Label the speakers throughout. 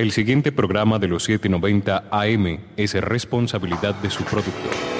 Speaker 1: El siguiente programa de los 790 AM es responsabilidad de su productor.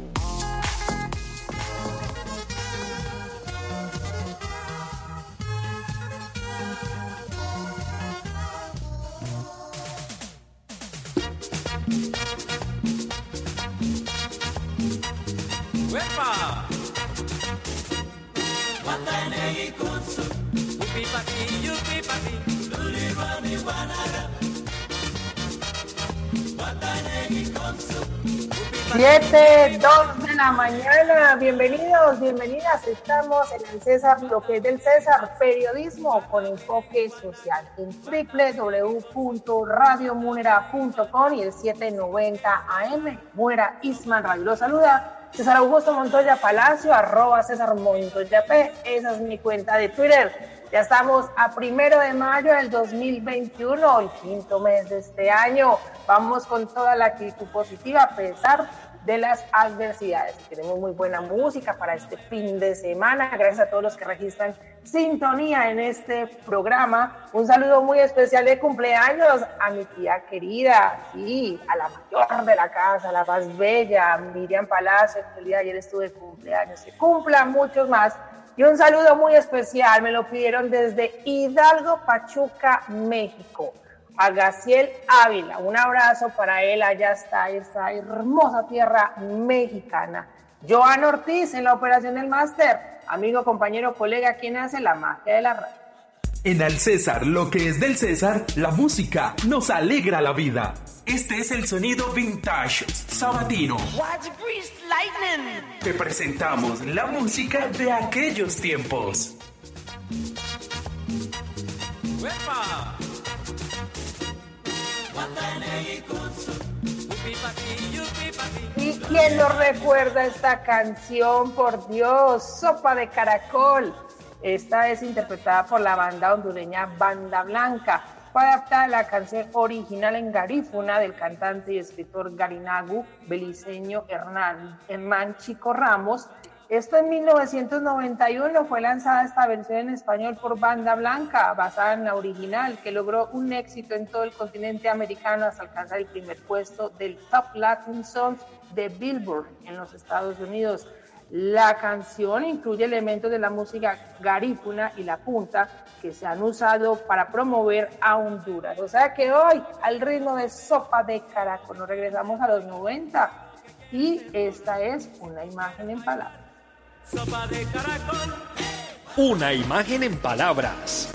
Speaker 2: Siete, dos de la mañana, bienvenidos, bienvenidas, estamos en el César, lo que es del César, periodismo con enfoque social, en www.radiomunera.com y el 790 AM, Muera Isman Radio. Lo saluda César Augusto Montoya Palacio, arroba César Montoya P, esa es mi cuenta de Twitter. Ya estamos a primero de mayo del 2021, el quinto mes de este año. Vamos con toda la actitud positiva a pesar de las adversidades. Tenemos muy buena música para este fin de semana. Gracias a todos los que registran sintonía en este programa. Un saludo muy especial de cumpleaños a mi tía querida y a la mayor de la casa, la más bella, Miriam Palacio. El día de ayer estuve de cumpleaños. Se cumpla muchos más y un saludo muy especial, me lo pidieron desde Hidalgo, Pachuca, México. A Gaciel Ávila, un abrazo para él, allá está esa hermosa tierra mexicana. Joan Ortiz en la operación del máster, amigo, compañero, colega, quien hace la magia de la radio.
Speaker 3: En Al César, lo que es del César, la música nos alegra la vida. Este es el sonido vintage sabatino. Te presentamos la música de aquellos tiempos.
Speaker 2: ¿Y quién nos recuerda esta canción? Por Dios, Sopa de Caracol. Esta es interpretada por la banda hondureña Banda Blanca fue adaptada la canción original en garífuna del cantante y escritor garinagu beliceño Hernán, Hernán Chico Ramos. Esto en 1991 fue lanzada esta versión en español por Banda Blanca, basada en la original, que logró un éxito en todo el continente americano hasta alcanzar el primer puesto del Top Latin Songs de Billboard en los Estados Unidos. La canción incluye elementos de la música garífuna y la punta que se han usado para promover a Honduras. O sea que hoy, al ritmo de sopa de caracol, nos regresamos a los 90 y esta es una imagen en palabras.
Speaker 3: Sopa de caracol. Una imagen en palabras.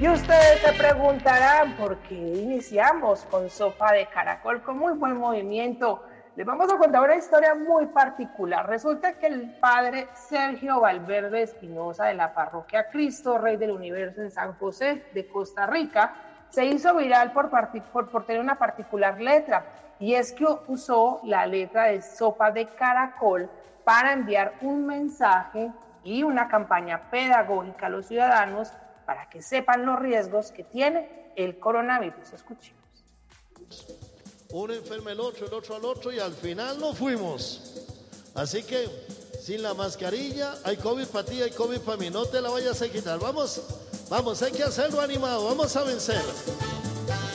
Speaker 2: Y ustedes se preguntarán por qué iniciamos con sopa de caracol con muy buen movimiento. Les vamos a contar una historia muy particular. Resulta que el padre Sergio Valverde Espinosa de la parroquia Cristo, Rey del Universo en San José de Costa Rica, se hizo viral por, por, por tener una particular letra. Y es que usó la letra de sopa de caracol para enviar un mensaje y una campaña pedagógica a los ciudadanos para que sepan los riesgos que tiene el coronavirus. Escuchemos.
Speaker 4: Uno enferma el otro, el otro al otro y al final no fuimos. Así que sin la mascarilla hay COVID para ti, hay COVID para mí. No te la vayas a quitar. Vamos, vamos, hay que hacerlo animado. Vamos a vencer.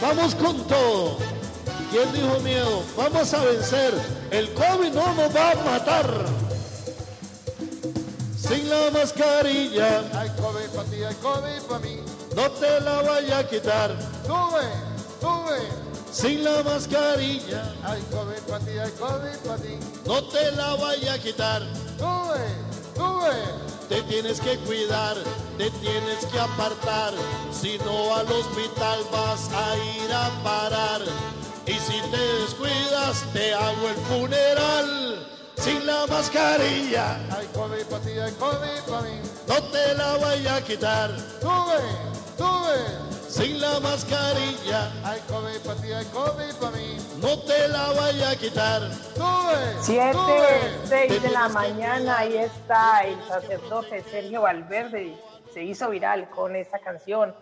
Speaker 4: Vamos con todo. ¿Quién dijo miedo? Vamos a vencer. El COVID no nos va a matar sin la mascarilla.
Speaker 5: Hay COVID para ti, hay COVID para mí.
Speaker 4: No te la vaya a quitar.
Speaker 5: Sube, sube.
Speaker 4: Sin la mascarilla.
Speaker 5: Hay COVID para ti, hay COVID para ti.
Speaker 4: No te la vaya a quitar.
Speaker 5: Sube.
Speaker 4: Te tienes que cuidar, te tienes que apartar. Si no al hospital vas a ir a parar. Y si te descuidas, te hago el funeral sin la mascarilla.
Speaker 5: Hay COVID para ti, hay COVID para mí.
Speaker 4: No te la vaya a quitar
Speaker 5: Sube, sube.
Speaker 4: Sin la mascarilla.
Speaker 5: Hay COVID para ti, hay COVID para mí.
Speaker 4: No te la vaya a quitar.
Speaker 2: 7,
Speaker 5: sube.
Speaker 2: 6 de la mañana, ahí está el sacerdote Sergio Valverde. Se hizo viral con esta canción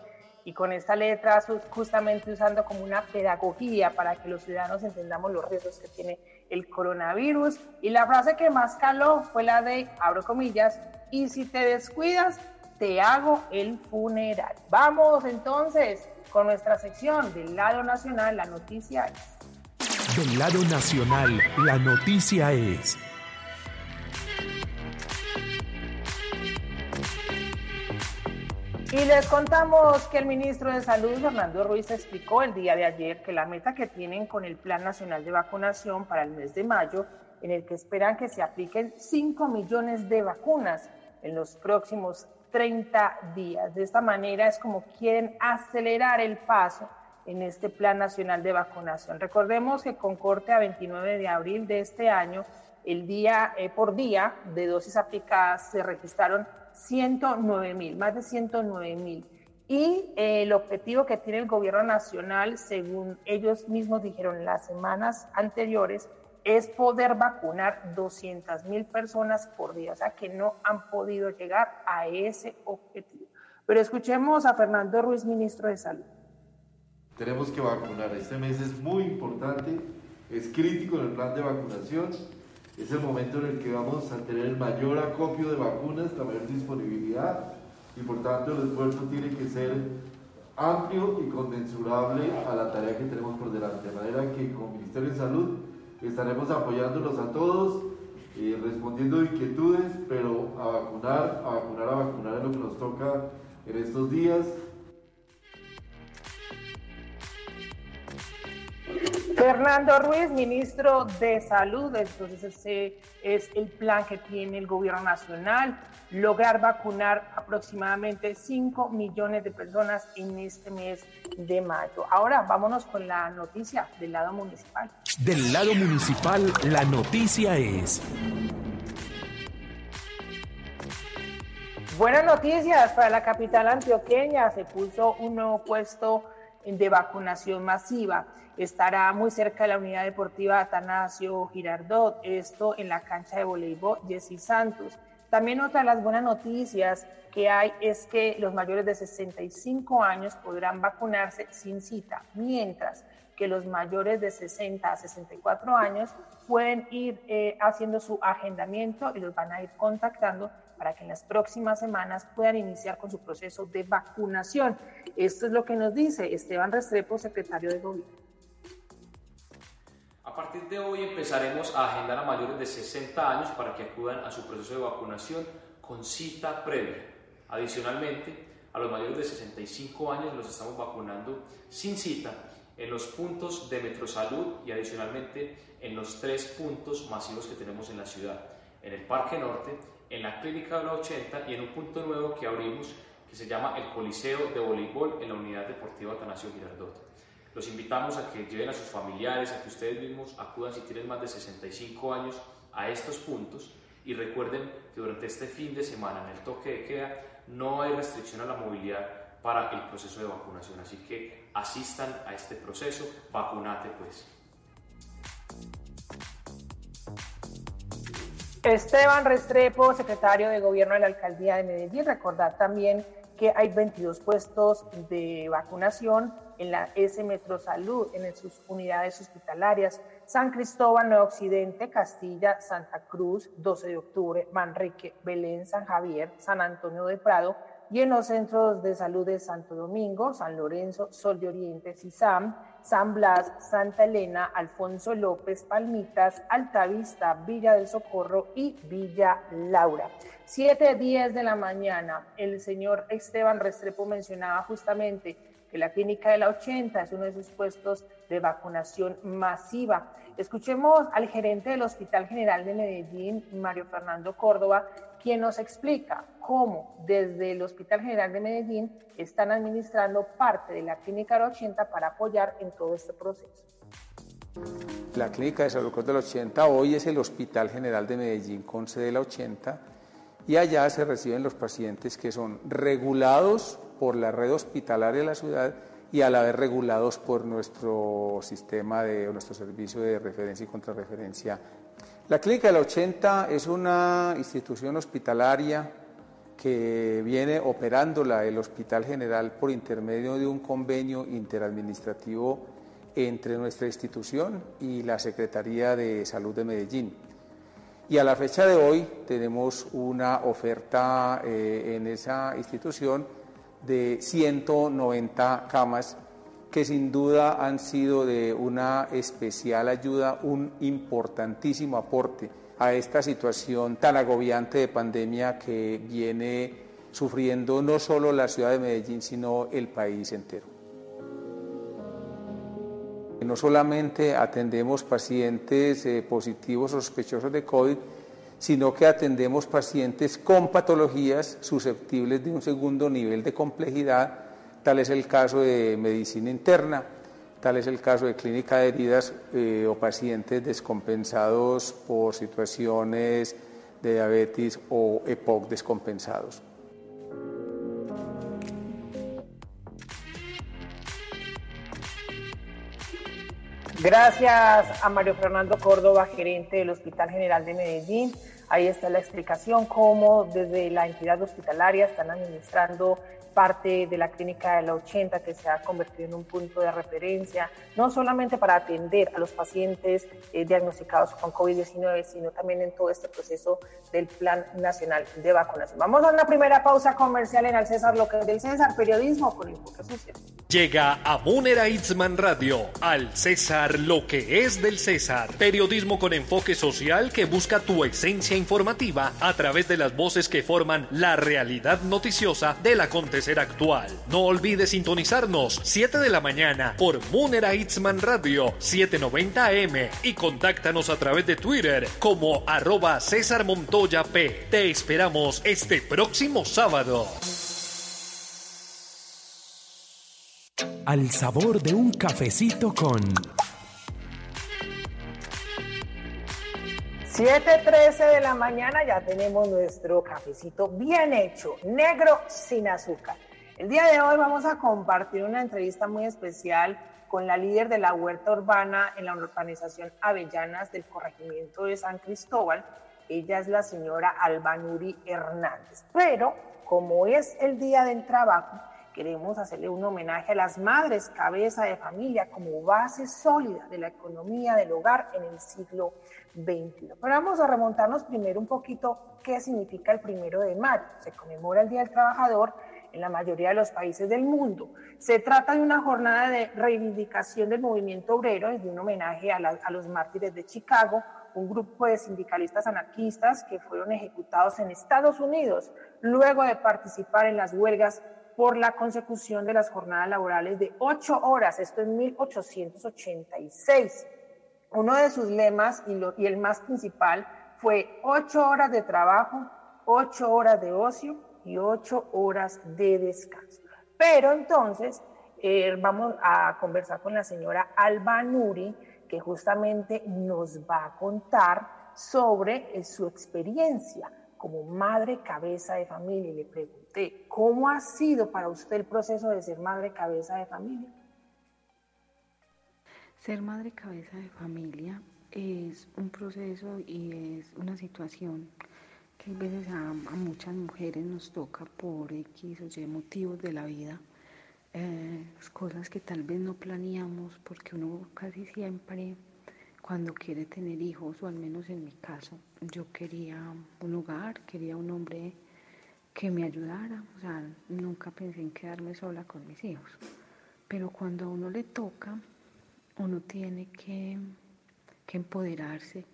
Speaker 2: y con esta letra, justamente usando como una pedagogía para que los ciudadanos entendamos los riesgos que tiene el coronavirus. Y la frase que más caló fue la de, abro comillas, y si te descuidas, te hago el funeral. Vamos entonces con nuestra sección del lado nacional, la noticia es.
Speaker 6: Del lado nacional, la noticia es.
Speaker 2: Y les contamos que el ministro de Salud, Fernando Ruiz, explicó el día de ayer que la meta que tienen con el Plan Nacional de Vacunación para el mes de mayo, en el que esperan que se apliquen 5 millones de vacunas en los próximos 30 días. De esta manera es como quieren acelerar el paso en este Plan Nacional de Vacunación. Recordemos que con corte a 29 de abril de este año, el día eh, por día de dosis aplicadas se registraron 109 mil, más de 109 mil. Y eh, el objetivo que tiene el gobierno nacional, según ellos mismos dijeron las semanas anteriores, es poder vacunar 200 mil personas por día, o sea que no han podido llegar a ese objetivo. Pero escuchemos a Fernando Ruiz, ministro de Salud.
Speaker 7: Tenemos que vacunar. Este mes es muy importante, es crítico en el plan de vacunación. Es el momento en el que vamos a tener el mayor acopio de vacunas, la mayor disponibilidad y por tanto el esfuerzo tiene que ser amplio y conmensurable a la tarea que tenemos por delante. De manera que con Ministerio de Salud estaremos apoyándolos a todos, eh, respondiendo inquietudes, pero a vacunar, a vacunar, a vacunar es lo que nos toca en estos días.
Speaker 2: Fernando Ruiz, ministro de Salud, entonces ese es el plan que tiene el gobierno nacional, lograr vacunar aproximadamente 5 millones de personas en este mes de mayo. Ahora vámonos con la noticia del lado municipal.
Speaker 6: Del lado municipal, la noticia es.
Speaker 2: Buenas noticias para la capital antioqueña. Se puso un nuevo puesto de vacunación masiva. Estará muy cerca de la unidad deportiva Atanasio Girardot, esto en la cancha de voleibol Jessy Santos. También otra de las buenas noticias que hay es que los mayores de 65 años podrán vacunarse sin cita, mientras que los mayores de 60 a 64 años pueden ir eh, haciendo su agendamiento y los van a ir contactando para que en las próximas semanas puedan iniciar con su proceso de vacunación. Esto es lo que nos dice Esteban Restrepo, secretario de Gobierno.
Speaker 8: A partir de hoy empezaremos a agendar a mayores de 60 años para que acudan a su proceso de vacunación con cita previa. Adicionalmente, a los mayores de 65 años los estamos vacunando sin cita en los puntos de Metrosalud y adicionalmente en los tres puntos masivos que tenemos en la ciudad, en el Parque Norte, en la Clínica de la 80 y en un punto nuevo que abrimos que se llama el Coliseo de Voleibol en la Unidad Deportiva Atanasio Girardot. Los invitamos a que lleven a sus familiares, a que ustedes mismos acudan si tienen más de 65 años a estos puntos. Y recuerden que durante este fin de semana en el toque de queda no hay restricción a la movilidad para el proceso de vacunación, así que asistan a este proceso, vacunate pues.
Speaker 2: Esteban Restrepo, secretario de Gobierno de la Alcaldía de Medellín, recordar también que hay 22 puestos de vacunación en la S Metro Salud, en sus unidades hospitalarias, San Cristóbal, Nuevo Occidente, Castilla, Santa Cruz, 12 de octubre, Manrique, Belén, San Javier, San Antonio de Prado, y en los centros de salud de Santo Domingo, San Lorenzo, Sol de Oriente, Sisam, San Blas, Santa Elena, Alfonso López, Palmitas, Altavista, Villa del Socorro y Villa Laura. Siete, diez de la mañana, el señor Esteban Restrepo mencionaba justamente que la clínica de la 80 es uno de sus puestos de vacunación masiva. Escuchemos al gerente del Hospital General de Medellín, Mario Fernando Córdoba, quien nos explica cómo desde el Hospital General de Medellín están administrando parte de la clínica de la 80 para apoyar en todo este proceso.
Speaker 9: La Clínica de Salud del 80 hoy es el Hospital General de Medellín con sede de la 80 y allá se reciben los pacientes que son regulados por la red hospitalaria de la ciudad y a la vez regulados por nuestro sistema de nuestro servicio de referencia y contrarreferencia. La Clínica de la 80 es una institución hospitalaria que viene operándola el Hospital General por intermedio de un convenio interadministrativo entre nuestra institución y la Secretaría de Salud de Medellín. Y a la fecha de hoy tenemos una oferta eh, en esa institución de 190 camas que sin duda han sido de una especial ayuda, un importantísimo aporte a esta situación tan agobiante de pandemia que viene sufriendo no solo la ciudad de Medellín, sino el país entero. No solamente atendemos pacientes eh, positivos o sospechosos de COVID, sino que atendemos pacientes con patologías susceptibles de un segundo nivel de complejidad, tal es el caso de medicina interna, tal es el caso de clínica de heridas eh, o pacientes descompensados por situaciones de diabetes o EPOC descompensados.
Speaker 2: Gracias a Mario Fernando Córdoba, gerente del Hospital General de Medellín. Ahí está la explicación cómo desde la entidad hospitalaria están administrando parte de la clínica de la 80 que se ha convertido en un punto de referencia, no solamente para atender a los pacientes eh, diagnosticados con COVID-19, sino también en todo este proceso del Plan Nacional de Vacunación. Vamos a una primera pausa comercial en Al César, lo que es del César, periodismo con enfoque social.
Speaker 3: Llega a Munera Itzman Radio, Al César, lo que es del César, periodismo con enfoque social que busca tu esencia informativa a través de las voces que forman la realidad noticiosa del acontecer ser actual. No olvides sintonizarnos 7 de la mañana por Munera Itzman Radio 790M y contáctanos a través de Twitter como arroba César Montoya P. Te esperamos este próximo sábado.
Speaker 6: Al sabor de un cafecito con
Speaker 2: 7.13 de la mañana ya tenemos nuestro cafecito bien hecho, negro sin azúcar. El día de hoy vamos a compartir una entrevista muy especial con la líder de la huerta urbana en la organización Avellanas del corregimiento de San Cristóbal. Ella es la señora Albanuri Hernández. Pero como es el Día del Trabajo, queremos hacerle un homenaje a las madres cabeza de familia como base sólida de la economía del hogar en el siglo XXI. Pero vamos a remontarnos primero un poquito qué significa el primero de mayo. Se conmemora el Día del Trabajador en la mayoría de los países del mundo. Se trata de una jornada de reivindicación del movimiento obrero, es de un homenaje a, a los mártires de Chicago, un grupo de sindicalistas anarquistas que fueron ejecutados en Estados Unidos luego de participar en las huelgas por la consecución de las jornadas laborales de ocho horas, esto en 1886. Uno de sus lemas y, el más principal fue ocho horas de trabajo, ocho horas de ocio y ocho horas de descanso. Pero entonces eh, vamos a conversar con la señora Alba Nuri, que justamente nos va a contar sobre eh, su experiencia como madre cabeza de familia. Y le pregunté, ¿cómo ha sido para usted el proceso de ser madre cabeza de familia?
Speaker 10: Ser madre cabeza de familia es un proceso y es una situación que a veces a, muchas mujeres nos toca por X o Y motivos de la vida, eh, cosas que tal vez no planeamos porque uno casi siempre cuando quiere tener hijos, o al menos en mi caso, yo quería un hogar, quería un hombre que me ayudara, o sea, nunca pensé en quedarme sola con mis hijos. Pero cuando a uno le toca, uno tiene que, empoderarse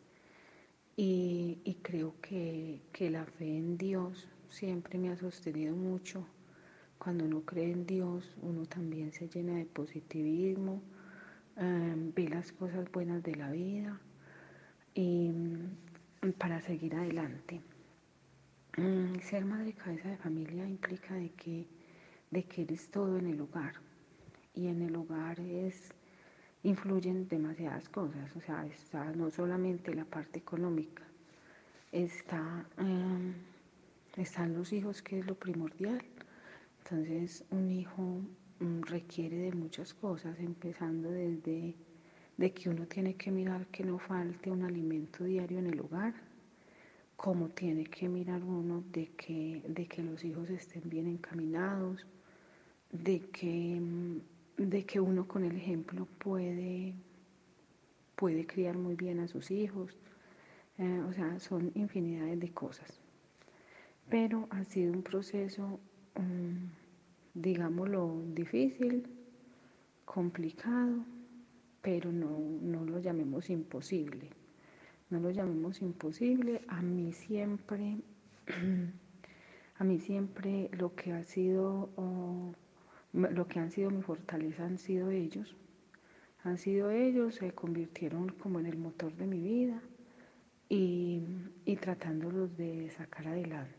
Speaker 10: y, creo que, que, la fe en Dios siempre me ha sostenido mucho. Cuando uno cree en Dios, uno también se llena de positivismo, Em, ve las cosas buenas de la vida y mm, para seguir adelante. Mm, ser madre cabeza de familia implica de que, de que eres todo en el hogar y en el hogar es influyen demasiadas cosas, o sea, está no solamente la parte económica, está, em, están los hijos, que es lo primordial. Entonces, un hijo requiere de muchas cosas, empezando desde de que uno tiene que mirar que no falte un alimento diario en el hogar, como tiene que mirar uno de que, de que los hijos estén bien encaminados, de que, de que uno con el ejemplo puede, puede criar muy bien a sus hijos. Eh, o sea, son infinidades de cosas. Pero ha sido un proceso, um, digámoslo, difícil, complicado, pero no, no lo llamemos imposible. No lo llamemos imposible, a mí siempre, a mí siempre lo que ha sido, lo que han sido mi fortaleza han sido ellos, han sido ellos, se convirtieron como en el motor de mi vida y, y tratándolos de sacar adelante.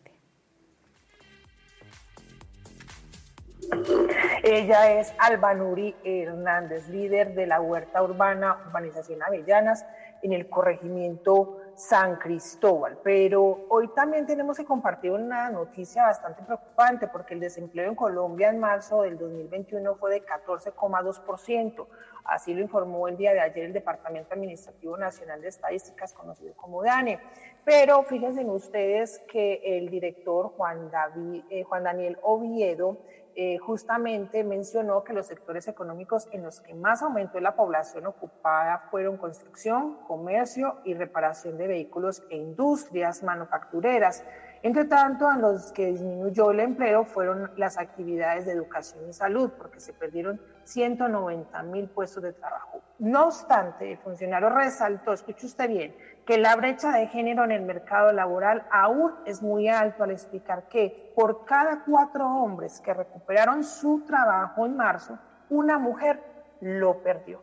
Speaker 2: Ella es Albanuri Hernández, líder de la Huerta Urbana Urbanización Avellanas en el corregimiento San Cristóbal. Pero hoy también tenemos que compartir una noticia bastante preocupante porque el desempleo en Colombia en marzo del 2021 fue de 14,2%. Así lo informó el día de ayer el Departamento Administrativo Nacional de Estadísticas, conocido como DANE. Pero fíjense ustedes que el director Juan, David, eh, Juan Daniel Oviedo eh, justamente mencionó que los sectores económicos en los que más aumentó la población ocupada fueron construcción, comercio y reparación de vehículos e industrias manufactureras. Entre tanto, en los que disminuyó el empleo fueron las actividades de educación y salud, porque se perdieron 190 mil puestos de trabajo. No obstante, el funcionario resaltó, escuche usted bien, que la brecha de género en el mercado laboral aún es muy alto al explicar que por cada cuatro hombres que recuperaron su trabajo en marzo, una mujer lo perdió.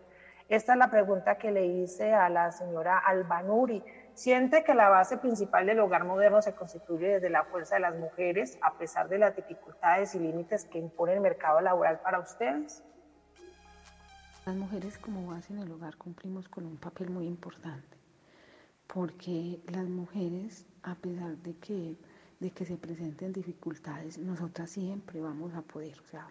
Speaker 2: Esta es la pregunta que le hice a la señora Albanuri siente que la base principal del hogar moderno se constituye desde la fuerza de las mujeres, a pesar de las dificultades y límites que impone el mercado laboral para ustedes?
Speaker 10: Las mujeres como base en el hogar cumplimos con un papel muy importante, porque las mujeres, a pesar de que, de que se presenten dificultades, nosotras siempre vamos a poder, o sea,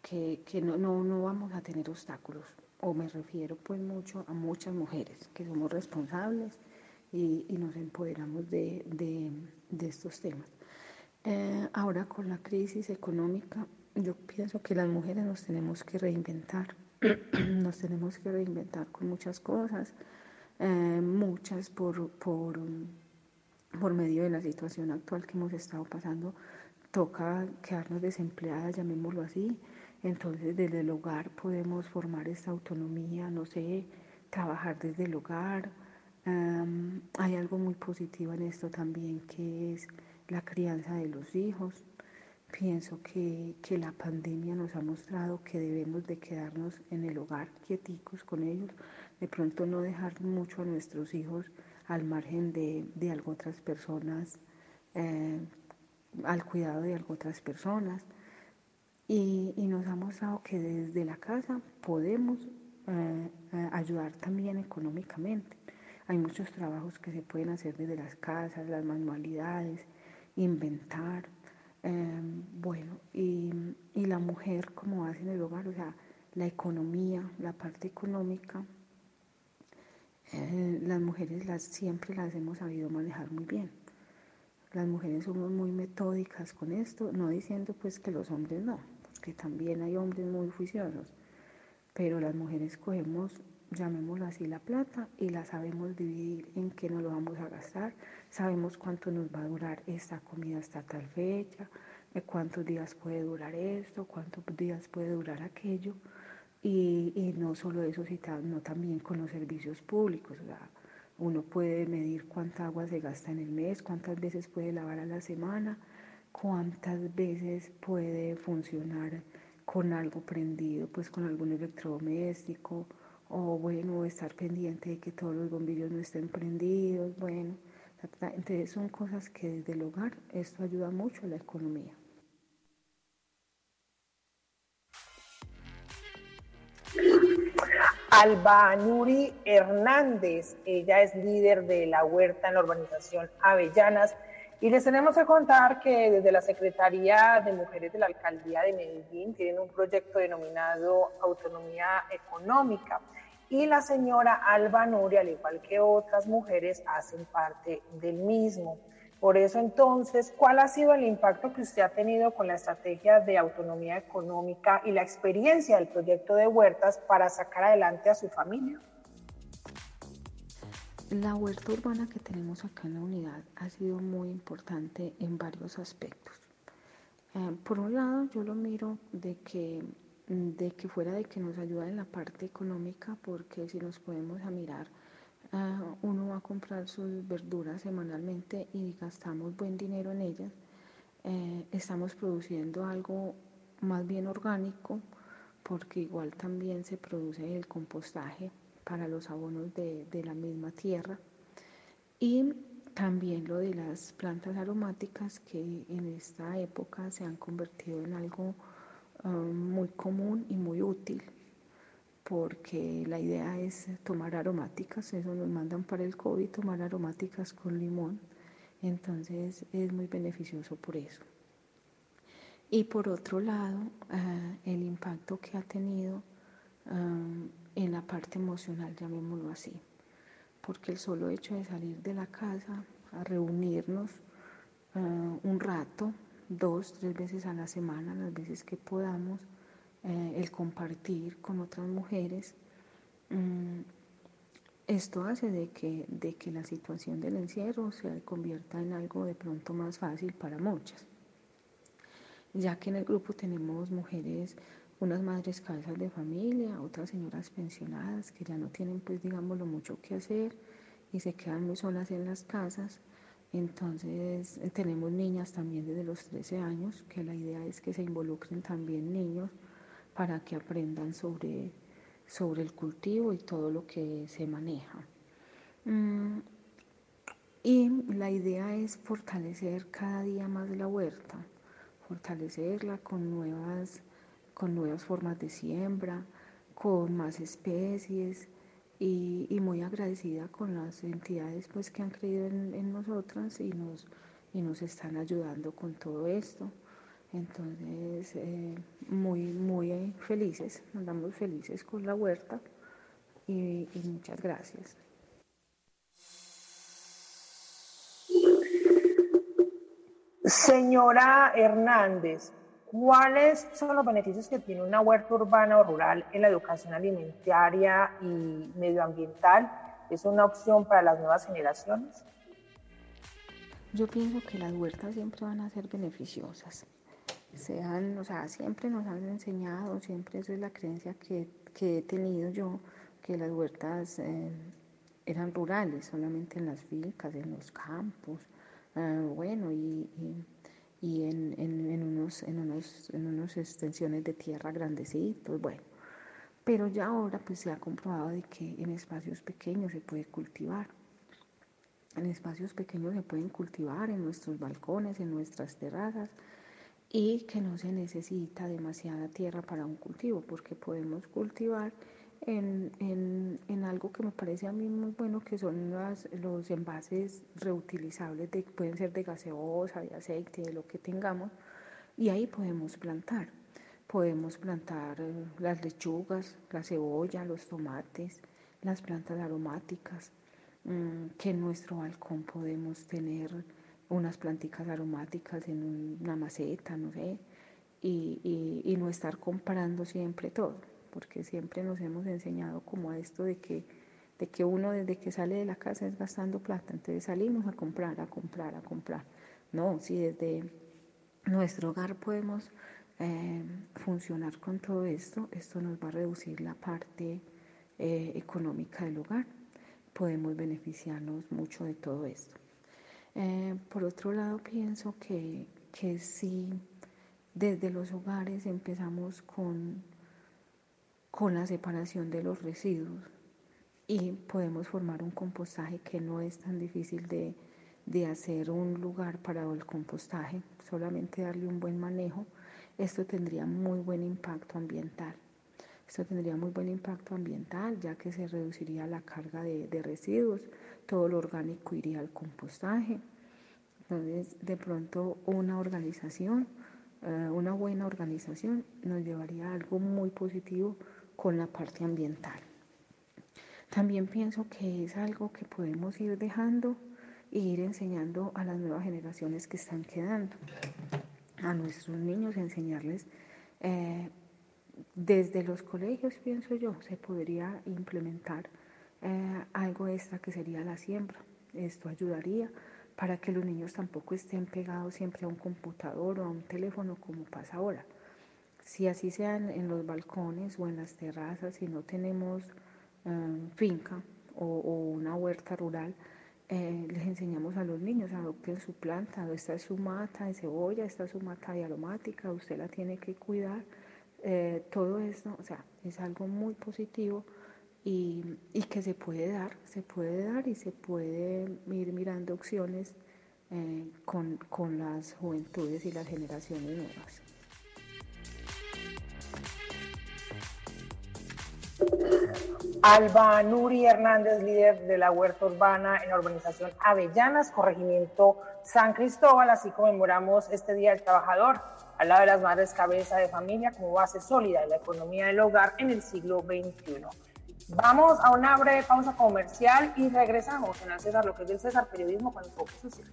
Speaker 10: que, que no, no, no vamos a tener obstáculos, o me refiero pues mucho a muchas mujeres que somos responsables, y, nos empoderamos de, estos temas. Eh, ahora con la crisis económica, yo pienso que las mujeres nos tenemos que reinventar, nos tenemos que reinventar con muchas cosas, eh, muchas por, por, por medio de la situación actual que hemos estado pasando, toca quedarnos desempleadas, llamémoslo así, entonces desde el hogar podemos formar esta autonomía, no sé, trabajar desde el hogar, hay algo muy positivo en esto también, que es la crianza de los hijos. Pienso que, que, la pandemia nos ha mostrado que debemos de quedarnos en el hogar quieticos con ellos, de pronto no dejar mucho a nuestros hijos al margen de, de algo otras personas, eh, al cuidado de algo otras personas. Y, y, nos ha mostrado que desde la casa podemos eh, eh, ayudar también económicamente. Hay muchos trabajos que se pueden hacer desde las casas, las manualidades, inventar. Em, bueno, y, la mujer como hace en el hogar, o sea, la economía, la parte económica, eh, las mujeres las, siempre las hemos sabido manejar muy bien. Las mujeres somos muy metódicas con esto, no diciendo pues que los hombres no, porque también hay hombres muy juiciosos, pero las mujeres cogemos llamémoslo así, la plata y la sabemos dividir en qué nos lo vamos a gastar, sabemos cuánto nos va a durar esta comida hasta tal fecha, cuántos días puede durar esto, cuántos días puede durar aquello, y, no solo eso, sino también con los servicios públicos. uno puede medir cuánta agua se gasta en el mes, cuántas veces puede lavar a la semana, cuántas veces puede funcionar con algo prendido, pues con algún electrodoméstico, o bueno, estar pendiente de que todos los bombillos no estén prendidos, bueno, entonces son cosas que desde el hogar esto ayuda mucho a la economía.
Speaker 2: Alba Nuri Hernández. Ella es líder de la huerta en la urbanización Avellanas. Y les tenemos que contar que desde la Secretaría de Mujeres de la Alcaldía de Medellín tienen un proyecto denominado Autonomía Económica. Y la señora Alba Nuri, al igual que otras mujeres, hacen parte del mismo. Por eso entonces, ¿cuál ha sido el impacto que usted ha tenido con la estrategia de autonomía económica y la experiencia del proyecto de huertas para sacar adelante a su familia?
Speaker 10: La huerta urbana que tenemos acá en la unidad ha sido muy importante en varios aspectos. Eh, por un lado, yo lo miro de que, de que fuera de que nos ayuda en la parte económica, porque si nos podemos a mirar, Ah, uno va a comprar sus verduras semanalmente y gastamos buen dinero en ellas, eh, estamos produciendo algo más bien orgánico porque igual también se produce el compostaje para los abonos de, la misma tierra. Y también lo de las plantas aromáticas que en esta época se han convertido en algo ah, muy común y muy útil porque la idea es tomar aromáticas, eso nos mandan para el COVID, tomar aromáticas con limón, entonces es muy beneficioso por eso. Y por otro lado, ah, el impacto que ha tenido ah, en la parte emocional, llamémoslo así, porque el solo hecho de salir de la casa a reunirnos un rato, dos, tres veces a la semana, las veces que podamos, eh, el compartir con otras mujeres, mm, esto hace de que, de que la situación del encierro se convierta en algo de pronto más fácil para muchas. Ya que en el grupo tenemos mujeres, unas madres cabezas de familia, otras señoras pensionadas que ya no tienen pues digamos lo mucho que hacer y se quedan muy solas en las casas. Entonces eh, tenemos niñas también desde los 13 años, que la idea es que se involucren también niños para que aprendan sobre, sobre el cultivo y todo lo que se maneja. Mm, y la idea es fortalecer cada día más la huerta, fortalecerla con nuevas, con nuevas formas de siembra, con más especies y, muy agradecida con las entidades pues, que han creído en, en nosotras y nos, y nos están ayudando con todo esto. Entonces, eh, muy, muy felices, andamos felices con la huerta y, muchas gracias.
Speaker 2: Señora Hernández, ¿cuáles son los beneficios que tiene una huerta urbana o rural en la educación alimentaria y medioambiental? ¿Es una opción para las nuevas generaciones?
Speaker 10: Yo pienso que las huertas siempre van a ser beneficiosas sean, o sea, siempre nos han enseñado, siempre esa es la creencia que, he tenido yo, que las huertas eh, eran rurales, solamente en las fincas, en los campos, ah, bueno, y, en, en, unos, en, unos, en unas extensiones de tierra grandecitos, bueno. Pero ya ahora pues se ha comprobado de que en espacios pequeños se puede cultivar. En espacios pequeños se pueden cultivar, en nuestros balcones, en nuestras terrazas, y que no se necesita demasiada tierra para un cultivo, porque podemos cultivar en, en, algo que me parece a mí muy bueno, que son los envases reutilizables, de, pueden ser de gaseosa, de aceite, de lo que tengamos, y ahí podemos plantar. Podemos plantar eh, las lechugas, la cebolla, los tomates, las plantas aromáticas, mm, que en nuestro balcón podemos tener unas plantitas aromáticas en una maceta, no sé, y, no estar comparando siempre todo, porque siempre nos hemos enseñado como esto de que, de que uno desde que sale de la casa es gastando plata, entonces salimos a comprar, a comprar, a comprar. No, si desde nuestro hogar podemos eh, funcionar con todo esto, esto nos va a reducir la parte eh, económica del hogar, podemos beneficiarnos mucho de todo esto. Eh, por otro lado, pienso que, que si desde los hogares empezamos con, con la separación de los residuos y podemos formar un compostaje que no es tan difícil de, de hacer un lugar para el compostaje, solamente darle un buen manejo, esto tendría muy buen impacto ambiental. Esto tendría muy buen impacto ambiental, ya que se reduciría la carga de, de residuos, todo lo orgánico iría al compostaje. Entonces, de pronto, una organización, eh, una buena organización, nos llevaría a algo muy positivo con la parte ambiental. También pienso que es algo que podemos ir dejando e ir enseñando a las nuevas generaciones que están quedando, a nuestros niños, enseñarles eh, desde los colegios, pienso yo, se podría implementar eh, algo extra que sería la siembra. Esto ayudaría para que los niños tampoco estén pegados siempre a un computador o a un teléfono como pasa ahora. Si así sean en los balcones o en las terrazas, si no tenemos eh, finca o, una huerta rural, eh, les enseñamos a los niños, adopten su planta, esta es su mata de cebolla, esta es su mata de aromática, usted la tiene que cuidar. Eh, todo esto, o sea, es algo muy positivo y, y, que se puede dar, se puede dar y se puede ir mirando opciones con, con las juventudes y las generaciones nuevas.
Speaker 2: Alba Nuri Hernández, líder de la huerta urbana en la urbanización Avellanas, corregimiento San Cristóbal. Así conmemoramos este Día del Trabajador, al lado de las madres cabeza de familia como base sólida de la economía del hogar en el siglo XXI. Vamos a una breve pausa comercial y regresamos en el César, lo que es del César Periodismo con enfoque social.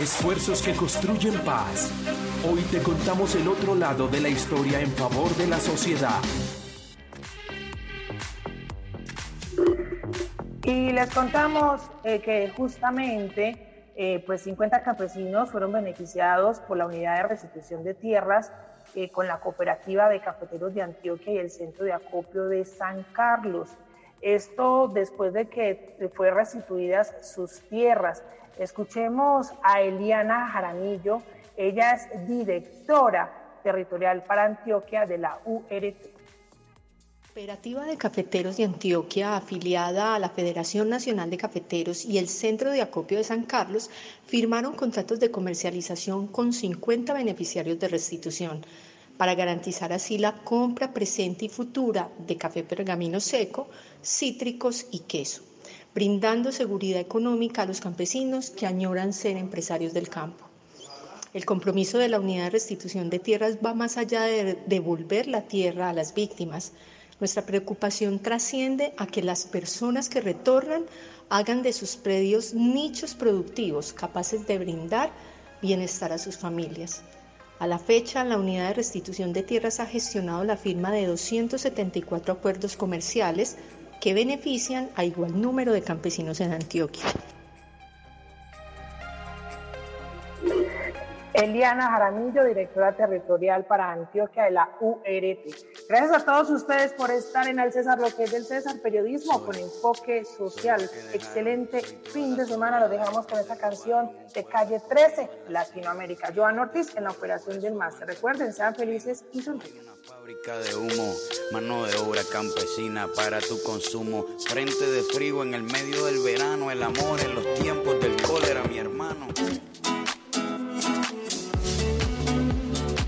Speaker 6: Esfuerzos que construyen paz. Hoy te contamos el otro lado de la historia en favor de la sociedad.
Speaker 2: Y les contamos eh, que justamente eh, pues 50 campesinos fueron beneficiados por la unidad de restitución de tierras eh, con la cooperativa de cafeteros de Antioquia y el centro de acopio de San Carlos. Esto después de que fue restituidas sus tierras. Escuchemos a Eliana Jaramillo, ella es directora territorial para Antioquia de la URT.
Speaker 11: Cooperativa de Cafeteros de Antioquia, afiliada a la Federación Nacional de Cafeteros y el Centro de Acopio de San Carlos, firmaron contratos de comercialización con 50 beneficiarios de restitución para garantizar así la compra presente y futura de café pergamino seco, cítricos y queso brindando seguridad económica a los campesinos que añoran ser empresarios del campo. El compromiso de la unidad de restitución de tierras va más allá de devolver la tierra a las víctimas. Nuestra preocupación trasciende a que las personas que retornan hagan de sus predios nichos productivos capaces de brindar bienestar a sus familias. A la fecha, la unidad de restitución de tierras ha gestionado la firma de 274 acuerdos comerciales que benefician a igual número de campesinos en Antioquia.
Speaker 2: Eliana Jaramillo, directora territorial para Antioquia de la URT. Gracias a todos ustedes por estar en el César, lo que es del César Periodismo con enfoque social. Excelente fin de semana. Lo dejamos con esta canción de Calle 13, Latinoamérica. Joan Ortiz en la operación del máster. Recuerden, sean felices y sonríen.
Speaker 12: Fábrica de humo, mano de obra campesina para tu consumo. Frente de frío en el medio del verano, el amor en los tiempos del cólera, mi hermano.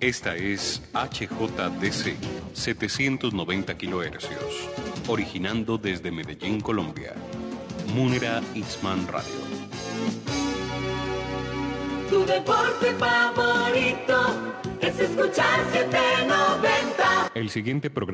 Speaker 1: Esta es HJDC 790 kHz, originando desde Medellín, Colombia. Munera Isman Radio.
Speaker 13: Tu deporte favorito es escuchar 790.
Speaker 1: El siguiente programa